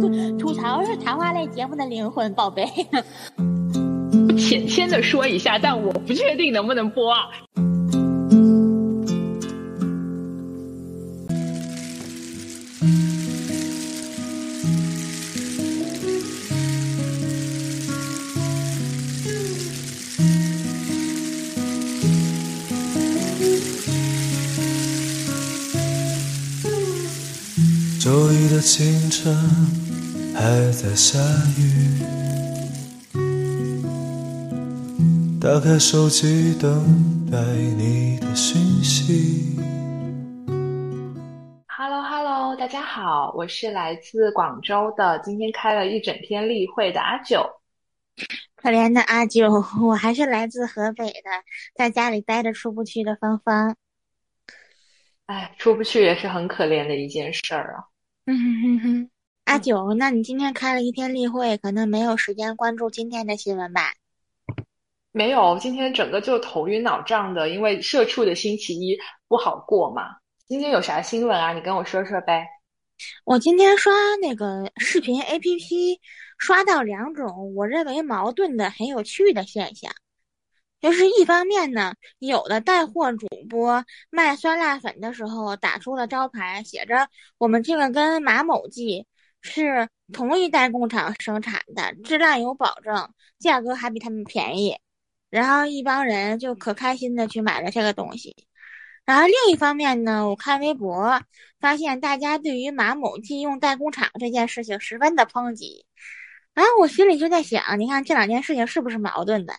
吐吐槽是谈话类节目的灵魂，宝贝。浅浅的说一下，但我不确定能不能播啊。的清晨还在下雨，打开手机等待你的讯息。Hello Hello，大家好，我是来自广州的，今天开了一整天例会的阿九。可怜的阿九，我还是来自河北的，在家里待着出不去的芳芳。哎，出不去也是很可怜的一件事儿啊。嗯哼哼哼，阿九，那你今天开了一天例会，可能没有时间关注今天的新闻吧？没有，今天整个就头晕脑胀的，因为社畜的星期一不好过嘛。今天有啥新闻啊？你跟我说说呗。我今天刷那个视频 APP，刷到两种我认为矛盾的、很有趣的现象。就是一方面呢，有的带货主播卖酸辣粉的时候打出了招牌，写着“我们这个跟马某记是同一代工厂生产的，质量有保证，价格还比他们便宜”。然后一帮人就可开心的去买了这个东西。然后另一方面呢，我看微博发现大家对于马某记用代工厂这件事情十分的抨击。然后我心里就在想，你看这两件事情是不是矛盾的？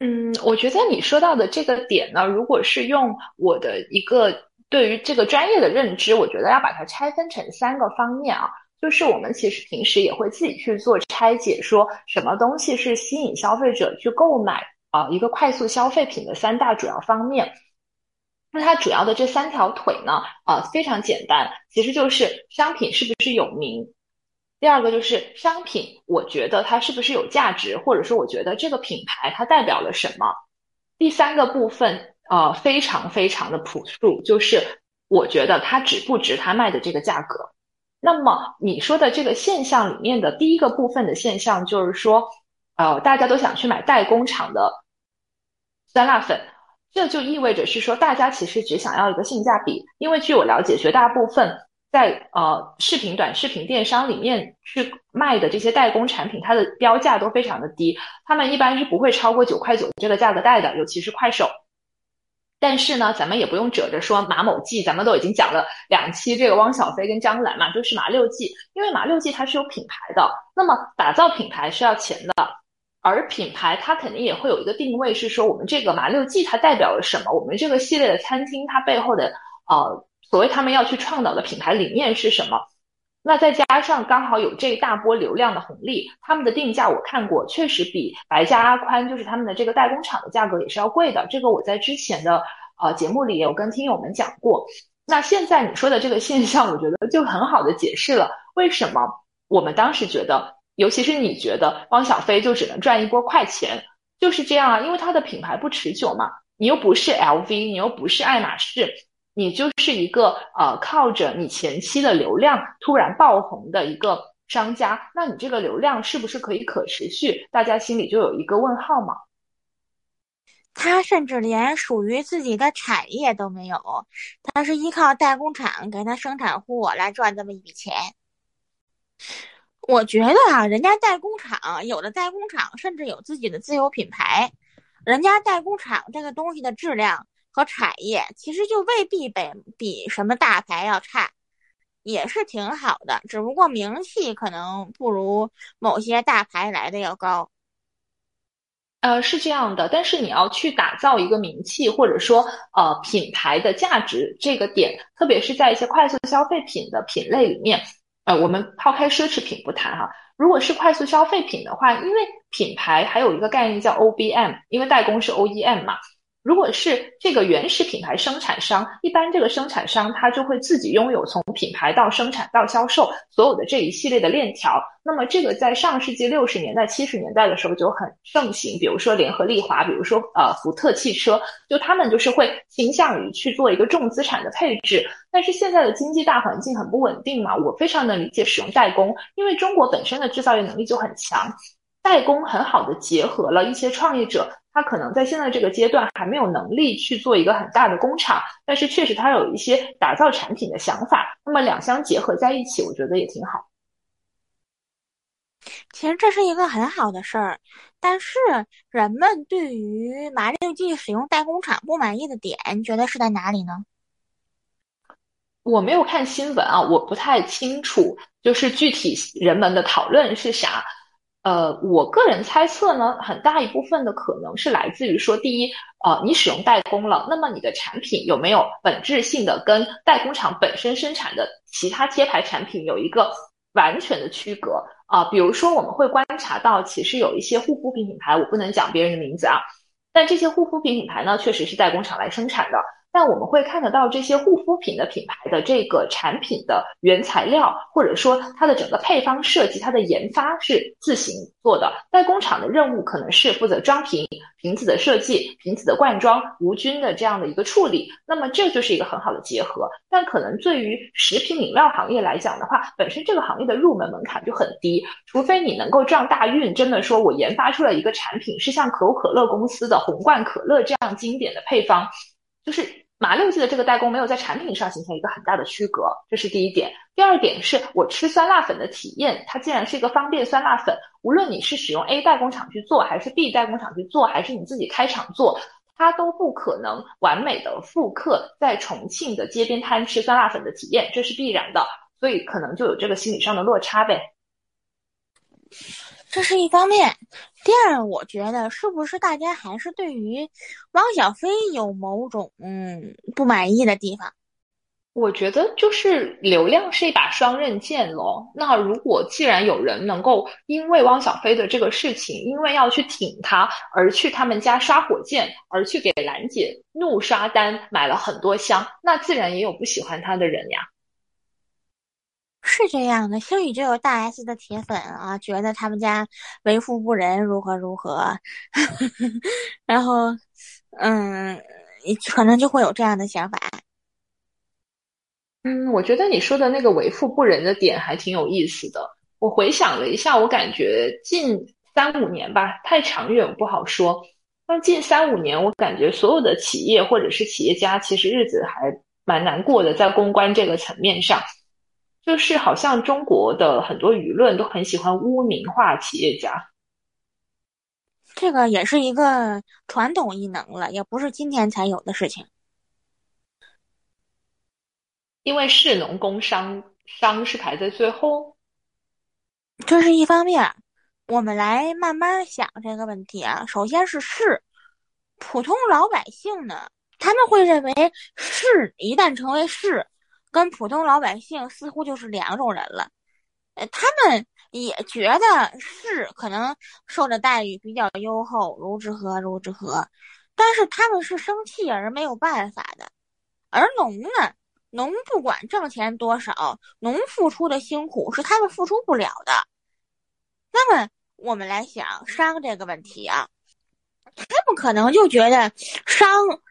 嗯，我觉得你说到的这个点呢，如果是用我的一个对于这个专业的认知，我觉得要把它拆分成三个方面啊。就是我们其实平时也会自己去做拆解，说什么东西是吸引消费者去购买啊一个快速消费品的三大主要方面。那它主要的这三条腿呢，啊非常简单，其实就是商品是不是有名。第二个就是商品，我觉得它是不是有价值，或者说我觉得这个品牌它代表了什么。第三个部分，呃，非常非常的朴素，就是我觉得它值不值它卖的这个价格。那么你说的这个现象里面的第一个部分的现象，就是说，呃，大家都想去买代工厂的酸辣粉，这就意味着是说，大家其实只想要一个性价比，因为据我了解，绝大部分。在呃视频短视频电商里面去卖的这些代工产品，它的标价都非常的低，他们一般是不会超过九块九这个价格带的，尤其是快手。但是呢，咱们也不用褶着说马某记，咱们都已经讲了两期这个汪小菲跟张兰嘛，就是马六记，因为马六记它是有品牌的，那么打造品牌是要钱的，而品牌它肯定也会有一个定位，是说我们这个马六记它代表了什么，我们这个系列的餐厅它背后的呃。所谓他们要去倡导的品牌理念是什么？那再加上刚好有这一大波流量的红利，他们的定价我看过，确实比白家阿宽就是他们的这个代工厂的价格也是要贵的。这个我在之前的呃节目里也有跟听友们讲过。那现在你说的这个现象，我觉得就很好的解释了为什么我们当时觉得，尤其是你觉得汪小菲就只能赚一波快钱，就是这样啊，因为它的品牌不持久嘛，你又不是 LV，你又不是爱马仕。你就是一个呃，靠着你前期的流量突然爆红的一个商家，那你这个流量是不是可以可持续？大家心里就有一个问号嘛。他甚至连属于自己的产业都没有，他是依靠代工厂给他生产货来赚这么一笔钱。我觉得啊，人家代工厂有的代工厂甚至有自己的自有品牌，人家代工厂这个东西的质量。和产业其实就未必比比什么大牌要差，也是挺好的，只不过名气可能不如某些大牌来的要高。呃，是这样的，但是你要去打造一个名气或者说呃品牌的价值这个点，特别是在一些快速消费品的品类里面，呃，我们抛开奢侈品不谈哈，如果是快速消费品的话，因为品牌还有一个概念叫 OBM，因为代工是 OEM 嘛。如果是这个原始品牌生产商，一般这个生产商他就会自己拥有从品牌到生产到销售所有的这一系列的链条。那么这个在上世纪六十年代、七十年代的时候就很盛行，比如说联合利华，比如说呃福特汽车，就他们就是会倾向于去做一个重资产的配置。但是现在的经济大环境很不稳定嘛，我非常能理解使用代工，因为中国本身的制造业能力就很强，代工很好的结合了一些创业者。他可能在现在这个阶段还没有能力去做一个很大的工厂，但是确实他有一些打造产品的想法，那么两相结合在一起，我觉得也挺好。其实这是一个很好的事儿，但是人们对于麻六记使用代工厂不满意的点，你觉得是在哪里呢？我没有看新闻啊，我不太清楚，就是具体人们的讨论是啥。呃，我个人猜测呢，很大一部分的可能是来自于说，第一，呃，你使用代工了，那么你的产品有没有本质性的跟代工厂本身生产的其他贴牌产品有一个完全的区隔啊？比如说，我们会观察到，其实有一些护肤品品牌，我不能讲别人的名字啊，但这些护肤品品牌呢，确实是代工厂来生产的。那我们会看得到这些护肤品的品牌的这个产品的原材料，或者说它的整个配方设计、它的研发是自行做的。代工厂的任务可能是负责装瓶、瓶子的设计、瓶子的灌装、无菌的这样的一个处理。那么这就是一个很好的结合。但可能对于食品饮料行业来讲的话，本身这个行业的入门门槛就很低，除非你能够撞大运，真的说我研发出了一个产品是像可口可乐公司的红罐可乐这样经典的配方。就是马六记的这个代工没有在产品上形成一个很大的区隔，这是第一点。第二点是我吃酸辣粉的体验，它既然是一个方便酸辣粉，无论你是使用 A 代工厂去做，还是 B 代工厂去做，还是你自己开厂做，它都不可能完美的复刻在重庆的街边摊吃酸辣粉的体验，这是必然的。所以可能就有这个心理上的落差呗。这是一方面，第二，我觉得是不是大家还是对于汪小菲有某种嗯不满意的地方？我觉得就是流量是一把双刃剑咯。那如果既然有人能够因为汪小菲的这个事情，因为要去挺他而去他们家刷火箭，而去给兰姐怒刷单买了很多箱，那自然也有不喜欢他的人呀。是这样的，星宇就有大 S 的铁粉啊，觉得他们家为富不仁，如何如何，然后，嗯，可能就会有这样的想法。嗯，我觉得你说的那个为富不仁的点还挺有意思的。我回想了一下，我感觉近三五年吧，太长远不好说。那近三五年，我感觉所有的企业或者是企业家，其实日子还蛮难过的，在公关这个层面上。就是好像中国的很多舆论都很喜欢污名化企业家，这个也是一个传统异能了，也不是今天才有的事情。因为士农工商商是排在最后，这是一方面。我们来慢慢想这个问题啊。首先是士，普通老百姓呢，他们会认为士一旦成为士。跟普通老百姓似乎就是两种人了，呃，他们也觉得是可能受的待遇比较优厚，如之何如之何，但是他们是生气而没有办法的。而农呢，农不管挣钱多少，农付出的辛苦是他们付出不了的。那么我们来想商这个问题啊，他们可能就觉得商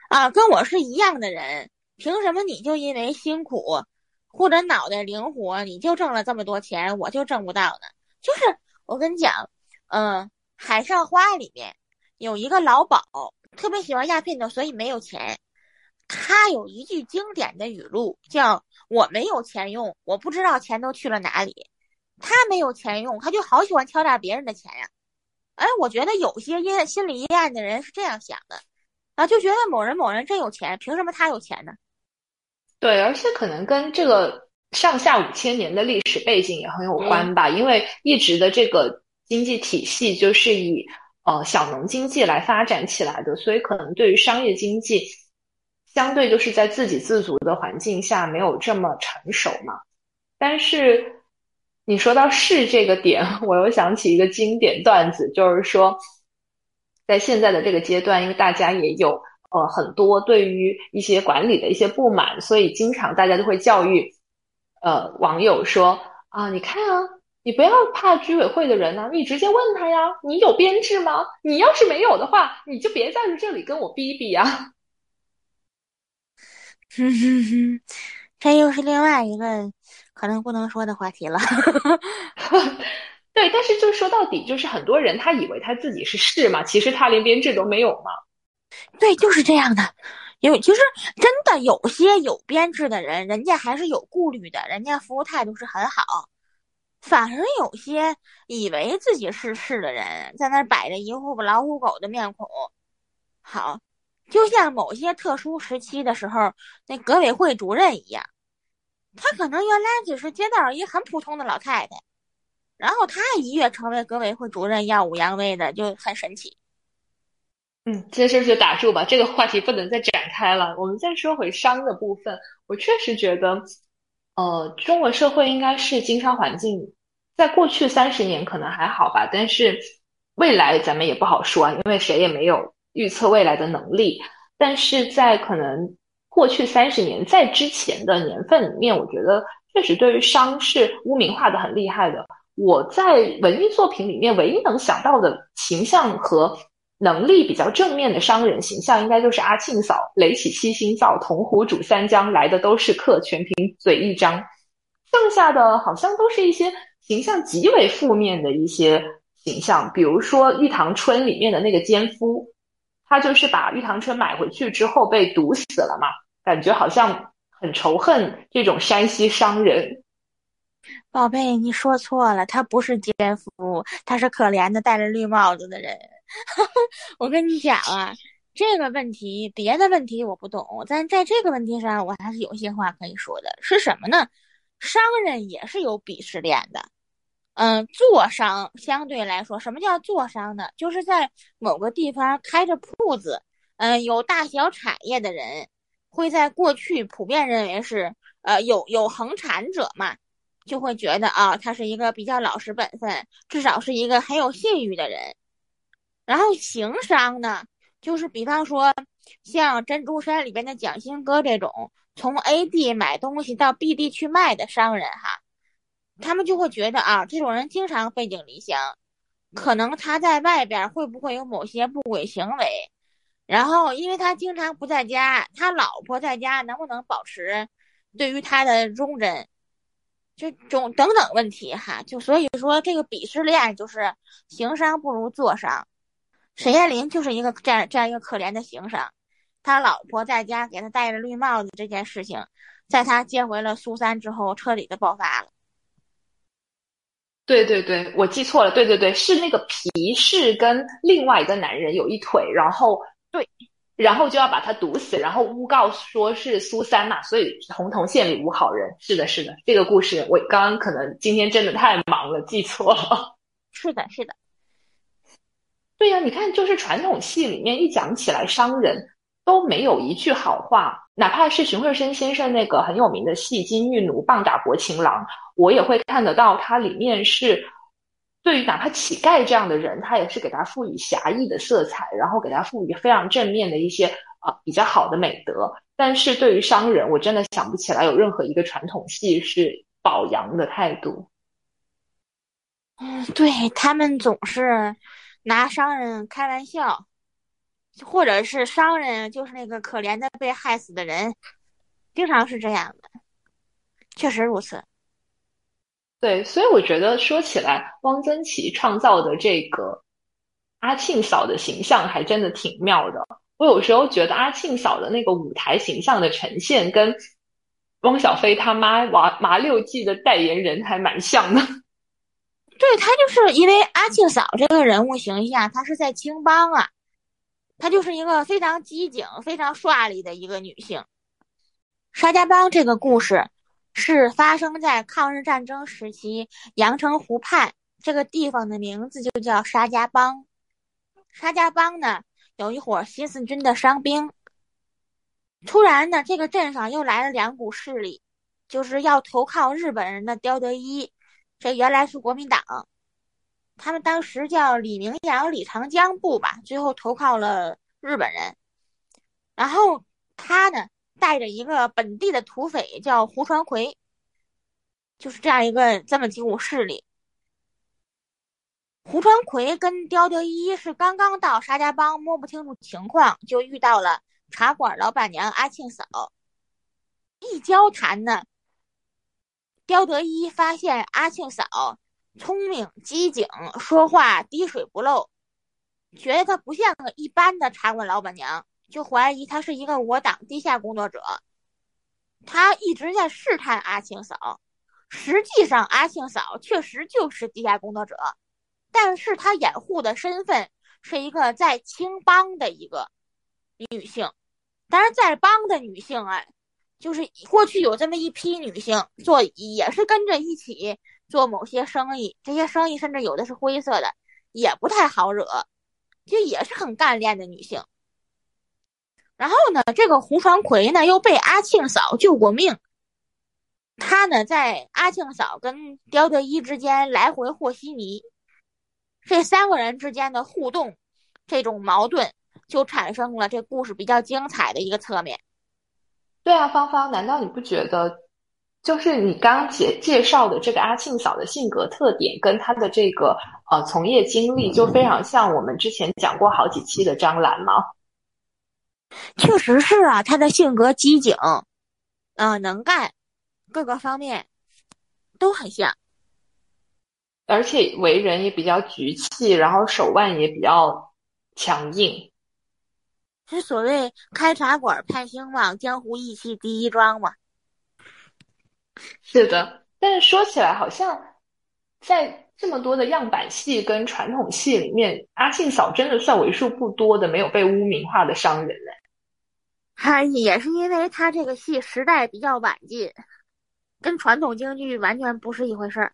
啊跟我是一样的人。凭什么你就因为辛苦或者脑袋灵活，你就挣了这么多钱，我就挣不到呢？就是我跟你讲，嗯，《海上花》里面有一个老鸨，特别喜欢鸦片的，所以没有钱。他有一句经典的语录，叫“我没有钱用，我不知道钱都去了哪里。”他没有钱用，他就好喜欢敲诈别人的钱呀。哎，我觉得有些阴心理阴暗的人是这样想的啊，就觉得某人某人真有钱，凭什么他有钱呢？对，而且可能跟这个上下五千年的历史背景也很有关吧，因为一直的这个经济体系就是以呃小农经济来发展起来的，所以可能对于商业经济，相对就是在自给自足的环境下没有这么成熟嘛。但是你说到是这个点，我又想起一个经典段子，就是说，在现在的这个阶段，因为大家也有呃很多对于一些管理的一些不满，所以经常大家都会教育呃网友说啊，你看啊，你不要怕居委会的人呐，你直接问他呀，你有编制吗？你要是没有的话，你就别在这里跟我逼逼呀。哼哼哼，这又是另外一个可能不能说的话题了。对，但是就说到底，就是很多人他以为他自己是市嘛，其实他连编制都没有嘛。对，就是这样的。有其实真的有些有编制的人，人家还是有顾虑的，人家服务态度是很好。反而有些以为自己是市的人，在那摆着一副老虎狗的面孔。好，就像某些特殊时期的时候，那革委会主任一样，他可能原来只是街道一很普通的老太太。然后他一跃成为革委会主任，耀武扬威的，就很神奇。嗯，这事就打住吧，这个话题不能再展开了。我们再说回商的部分，我确实觉得，呃，中国社会应该是经商环境，在过去三十年可能还好吧，但是未来咱们也不好说啊，因为谁也没有预测未来的能力。但是在可能过去三十年在之前的年份里面，我觉得确实对于商是污名化的很厉害的。我在文艺作品里面唯一能想到的形象和能力比较正面的商人形象，应该就是阿庆嫂，垒起七星灶，铜壶煮三江，来的都是客，全凭嘴一张。剩下的好像都是一些形象极为负面的一些形象，比如说玉堂春里面的那个奸夫，他就是把玉堂春买回去之后被毒死了嘛，感觉好像很仇恨这种山西商人。宝贝，你说错了，他不是奸夫，他是可怜的戴着绿帽子的人。我跟你讲啊，这个问题，别的问题我不懂，但在这个问题上，我还是有些话可以说的。是什么呢？商人也是有鄙视链的。嗯，做商相对来说，什么叫做商呢？就是在某个地方开着铺子，嗯，有大小产业的人，会在过去普遍认为是呃有有恒产者嘛。就会觉得啊，他是一个比较老实本分，至少是一个很有信誉的人。然后行商呢，就是比方说像珍珠山里边的蒋兴哥这种从 A 地买东西到 B 地去卖的商人哈，他们就会觉得啊，这种人经常背井离乡，可能他在外边会不会有某些不轨行为？然后因为他经常不在家，他老婆在家能不能保持对于他的忠贞？这种等等问题哈，就所以说这个鄙视链就是行商不如坐商。沈艳林就是一个这样这样一个可怜的行商，他老婆在家给他戴着绿帽子这件事情，在他接回了苏三之后彻底的爆发了。对对对，我记错了，对对对，是那个皮氏跟另外一个男人有一腿，然后对。然后就要把他毒死，然后诬告说是苏三嘛，所以洪洞县里无好人。是的，是的，这个故事我刚刚可能今天真的太忙了，记错了。是的，是的，对呀，你看，就是传统戏里面一讲起来，商人都没有一句好话，哪怕是荀慧生先生那个很有名的戏《金玉奴棒打薄情郎》，我也会看得到，它里面是。对于哪怕乞丐这样的人，他也是给他赋予侠义的色彩，然后给他赋予非常正面的一些啊比较好的美德。但是对于商人，我真的想不起来有任何一个传统戏是褒扬的态度。嗯，对他们总是拿商人开玩笑，或者是商人就是那个可怜的被害死的人，经常是这样的。确实如此。对，所以我觉得说起来，汪曾祺创造的这个阿庆嫂的形象还真的挺妙的。我有时候觉得阿庆嫂的那个舞台形象的呈现，跟汪小菲他妈麻麻六记的代言人还蛮像的。对他就是因为阿庆嫂这个人物形象，她是在青帮啊，她就是一个非常机警、非常帅丽的一个女性。沙家浜这个故事。是发生在抗日战争时期，阳澄湖畔这个地方的名字就叫沙家浜。沙家浜呢，有一伙新四军的伤兵。突然呢，这个镇上又来了两股势力，就是要投靠日本人的刁德一，这原来是国民党，他们当时叫李明阳、李长江部吧，最后投靠了日本人。然后他呢带着一个本地的土匪叫胡传魁，就是这样一个这么几股势力。胡传魁跟刁德一是刚刚到沙家浜，摸不清楚情况，就遇到了茶馆老板娘阿庆嫂。一交谈呢，刁德一发现阿庆嫂聪明机警，说话滴水不漏，觉得她不像个一般的茶馆老板娘，就怀疑她是一个我党地下工作者。他一直在试探阿庆嫂，实际上阿庆嫂确实就是地下工作者。但是她掩护的身份是一个在青帮的一个女性，当然在帮的女性啊，就是过去有这么一批女性做，也是跟着一起做某些生意，这些生意甚至有的是灰色的，也不太好惹，就也是很干练的女性。然后呢，这个胡传奎呢又被阿庆嫂救过命，他呢在阿庆嫂跟刁德一之间来回和稀泥。这三个人之间的互动，这种矛盾就产生了这故事比较精彩的一个侧面。对啊，芳芳，难道你不觉得，就是你刚介介绍的这个阿庆嫂的性格特点，跟她的这个呃从业经历，就非常像我们之前讲过好几期的张兰吗？确实是啊，她的性格机警，嗯，能干，各个方面都很像。而且为人也比较局气，然后手腕也比较强硬，是所谓开茶馆派兴旺，江湖义气第一桩嘛。是的，但是说起来，好像在这么多的样板戏跟传统戏里面，阿庆嫂真的算为数不多的没有被污名化的商人嘞。哈，也是因为他这个戏时代比较晚近，跟传统京剧完全不是一回事儿。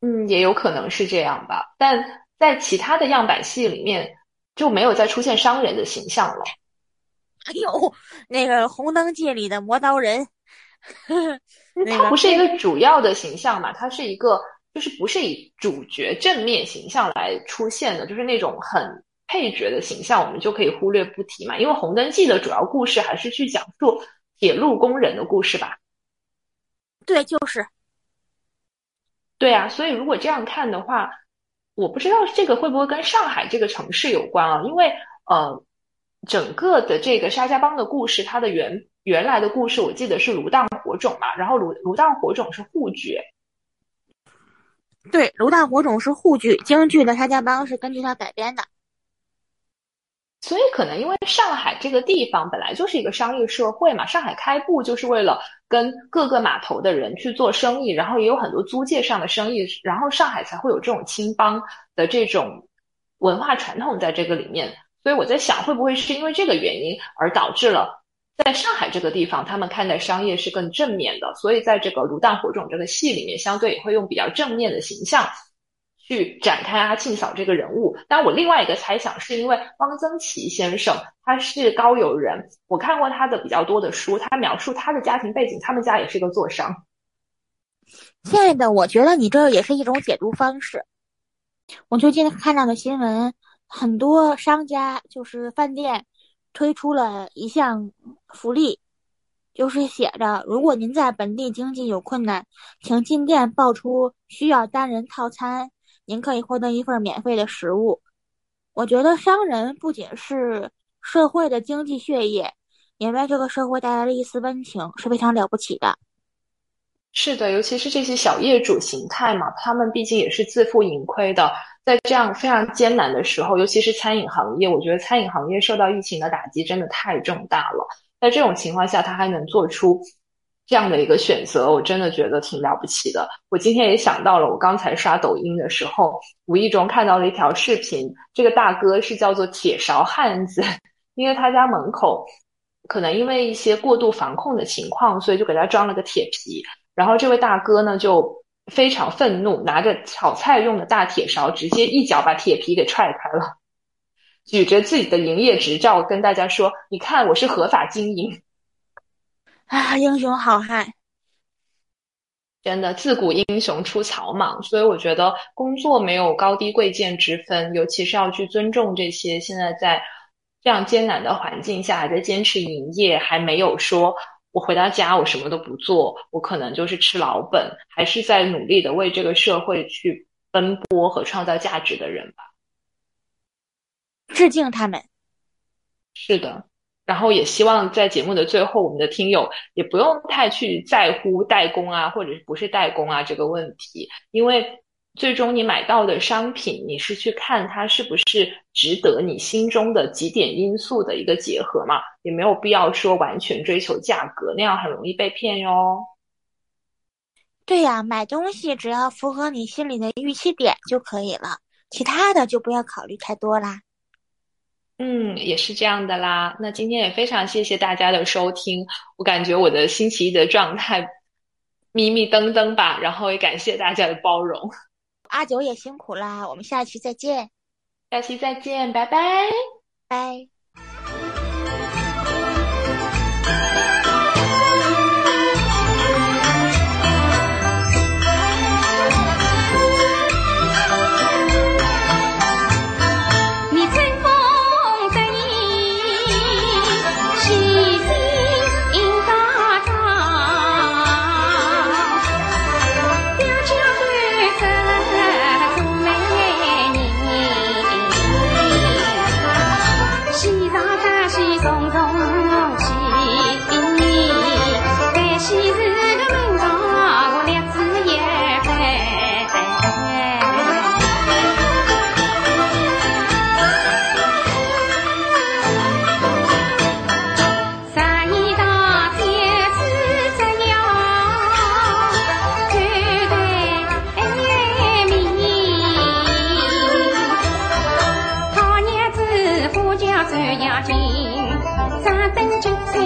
嗯，也有可能是这样吧，但在其他的样板戏里面就没有再出现商人的形象了。哎呦，那个《红灯记》里的磨刀人，他不是一个主要的形象嘛？他是一个，就是不是以主角正面形象来出现的，就是那种很配角的形象，我们就可以忽略不提嘛。因为《红灯记》的主要故事还是去讲述铁路工人的故事吧？对，就是。对啊，所以如果这样看的话，我不知道这个会不会跟上海这个城市有关啊？因为呃，整个的这个沙家浜的故事，它的原原来的故事，我记得是芦荡火种嘛，然后芦芦荡火种是沪剧，对，芦荡火种是沪剧，京剧的沙家浜是根据它改编的。所以可能因为上海这个地方本来就是一个商业社会嘛，上海开埠就是为了跟各个码头的人去做生意，然后也有很多租界上的生意，然后上海才会有这种青帮的这种文化传统在这个里面。所以我在想，会不会是因为这个原因而导致了在上海这个地方，他们看待商业是更正面的，所以在这个《炉弹火种》这个戏里面，相对也会用比较正面的形象。去展开阿庆嫂这个人物，但我另外一个猜想是因为汪曾祺先生他是高邮人，我看过他的比较多的书，他描述他的家庭背景，他们家也是个做商。亲爱的，我觉得你这也是一种解读方式。我最近看到的新闻，很多商家就是饭店推出了一项福利，就是写着如果您在本地经济有困难，请进店报出需要单人套餐。您可以获得一份免费的食物。我觉得商人不仅是社会的经济血液，也为这个社会带来了一丝温情，是非常了不起的。是的，尤其是这些小业主形态嘛，他们毕竟也是自负盈亏的，在这样非常艰难的时候，尤其是餐饮行业，我觉得餐饮行业受到疫情的打击真的太重大了。在这种情况下，他还能做出。这样的一个选择，我真的觉得挺了不起的。我今天也想到了，我刚才刷抖音的时候，无意中看到了一条视频。这个大哥是叫做铁勺汉子，因为他家门口可能因为一些过度防控的情况，所以就给他装了个铁皮。然后这位大哥呢就非常愤怒，拿着炒菜用的大铁勺，直接一脚把铁皮给踹开了，举着自己的营业执照跟大家说：“你看，我是合法经营。”啊，英雄好汉，真的自古英雄出草莽，所以我觉得工作没有高低贵贱之分，尤其是要去尊重这些现在在这样艰难的环境下还在坚持营业，还没有说我回到家我什么都不做，我可能就是吃老本，还是在努力的为这个社会去奔波和创造价值的人吧。致敬他们。是的。然后也希望在节目的最后，我们的听友也不用太去在乎代工啊，或者不是代工啊这个问题，因为最终你买到的商品，你是去看它是不是值得你心中的几点因素的一个结合嘛，也没有必要说完全追求价格，那样很容易被骗哟。对呀，买东西只要符合你心里的预期点就可以了，其他的就不要考虑太多啦。嗯，也是这样的啦。那今天也非常谢谢大家的收听，我感觉我的星期一的状态迷迷瞪瞪吧，然后也感谢大家的包容。阿九也辛苦啦，我们下期再见。下期再见，拜拜，拜。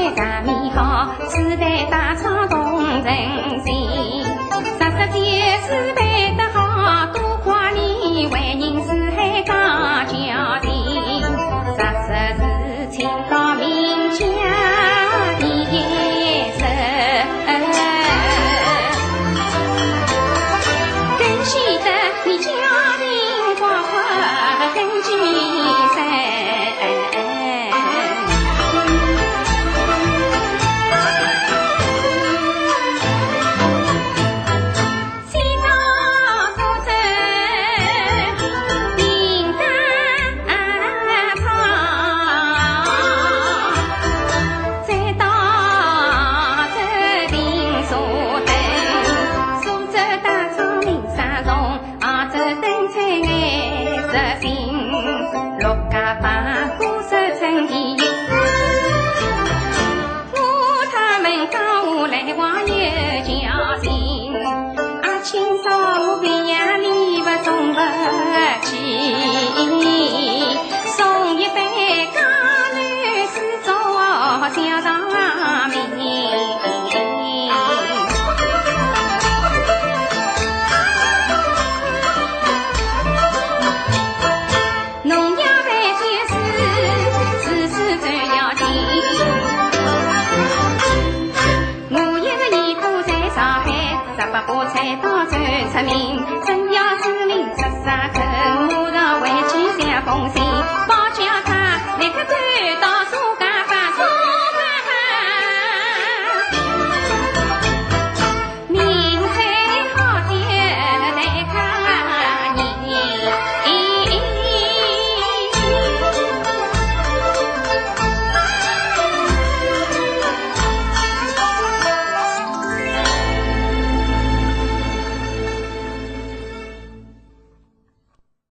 我才到最出名。